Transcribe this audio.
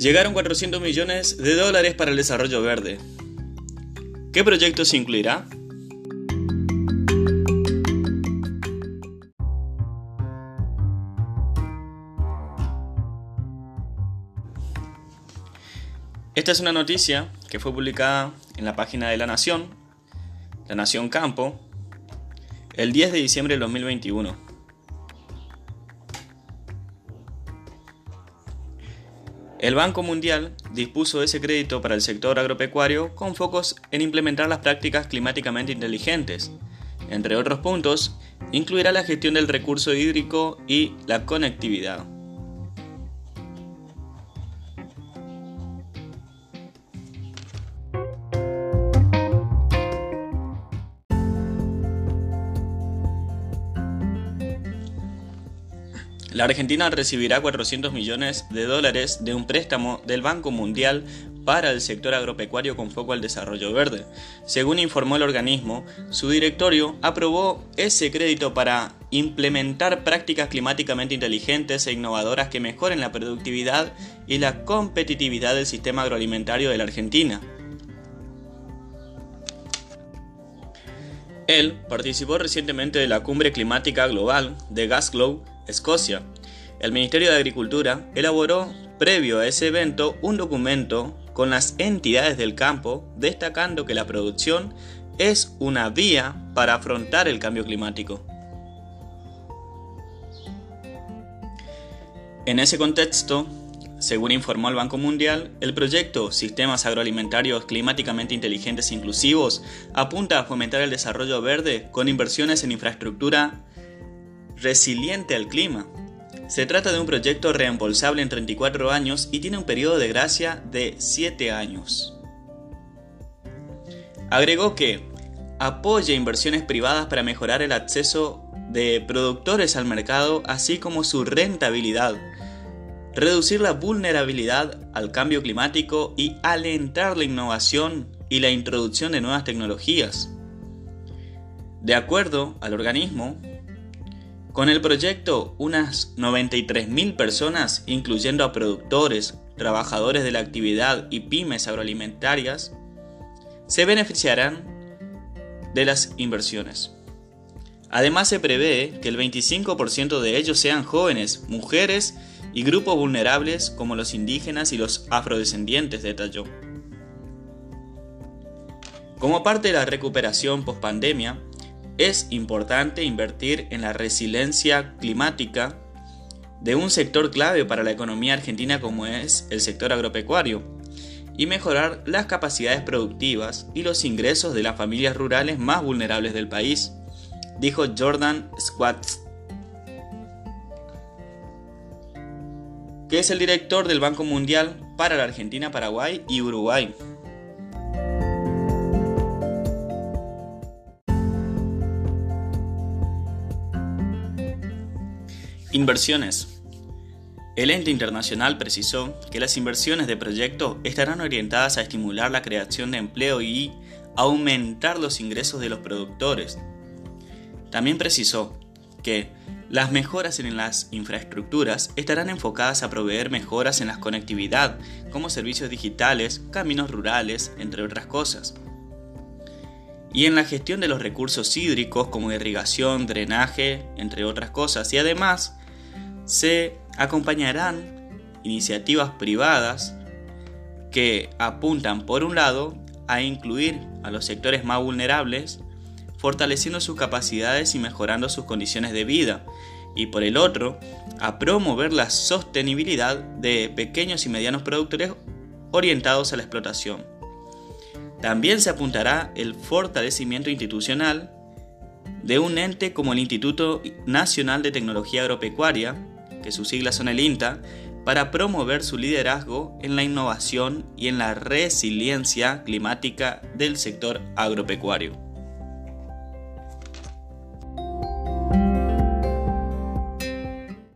Llegaron 400 millones de dólares para el desarrollo verde. ¿Qué proyecto se incluirá? Esta es una noticia que fue publicada en la página de La Nación, La Nación Campo, el 10 de diciembre del 2021. El Banco Mundial dispuso ese crédito para el sector agropecuario con focos en implementar las prácticas climáticamente inteligentes. Entre otros puntos, incluirá la gestión del recurso hídrico y la conectividad. La Argentina recibirá 400 millones de dólares de un préstamo del Banco Mundial para el sector agropecuario con foco al desarrollo verde. Según informó el organismo, su directorio aprobó ese crédito para implementar prácticas climáticamente inteligentes e innovadoras que mejoren la productividad y la competitividad del sistema agroalimentario de la Argentina. Él participó recientemente de la Cumbre Climática Global de Glasgow Escocia. El Ministerio de Agricultura elaboró, previo a ese evento, un documento con las entidades del campo destacando que la producción es una vía para afrontar el cambio climático. En ese contexto, según informó el Banco Mundial, el proyecto Sistemas Agroalimentarios Climáticamente Inteligentes e Inclusivos apunta a fomentar el desarrollo verde con inversiones en infraestructura resiliente al clima. Se trata de un proyecto reembolsable en 34 años y tiene un periodo de gracia de 7 años. Agregó que apoya inversiones privadas para mejorar el acceso de productores al mercado, así como su rentabilidad, reducir la vulnerabilidad al cambio climático y alentar la innovación y la introducción de nuevas tecnologías. De acuerdo al organismo, con el proyecto, unas 93.000 personas, incluyendo a productores, trabajadores de la actividad y pymes agroalimentarias, se beneficiarán de las inversiones. Además se prevé que el 25% de ellos sean jóvenes, mujeres y grupos vulnerables como los indígenas y los afrodescendientes, detalló. Como parte de la recuperación post-pandemia, es importante invertir en la resiliencia climática de un sector clave para la economía argentina como es el sector agropecuario y mejorar las capacidades productivas y los ingresos de las familias rurales más vulnerables del país, dijo Jordan Squats, que es el director del Banco Mundial para la Argentina, Paraguay y Uruguay. Inversiones. El ente internacional precisó que las inversiones de proyecto estarán orientadas a estimular la creación de empleo y aumentar los ingresos de los productores. También precisó que las mejoras en las infraestructuras estarán enfocadas a proveer mejoras en la conectividad, como servicios digitales, caminos rurales, entre otras cosas. Y en la gestión de los recursos hídricos como irrigación, drenaje, entre otras cosas. Y además, se acompañarán iniciativas privadas que apuntan por un lado a incluir a los sectores más vulnerables, fortaleciendo sus capacidades y mejorando sus condiciones de vida, y por el otro, a promover la sostenibilidad de pequeños y medianos productores orientados a la explotación. También se apuntará el fortalecimiento institucional de un ente como el Instituto Nacional de Tecnología Agropecuaria, que sus siglas son el INTA, para promover su liderazgo en la innovación y en la resiliencia climática del sector agropecuario.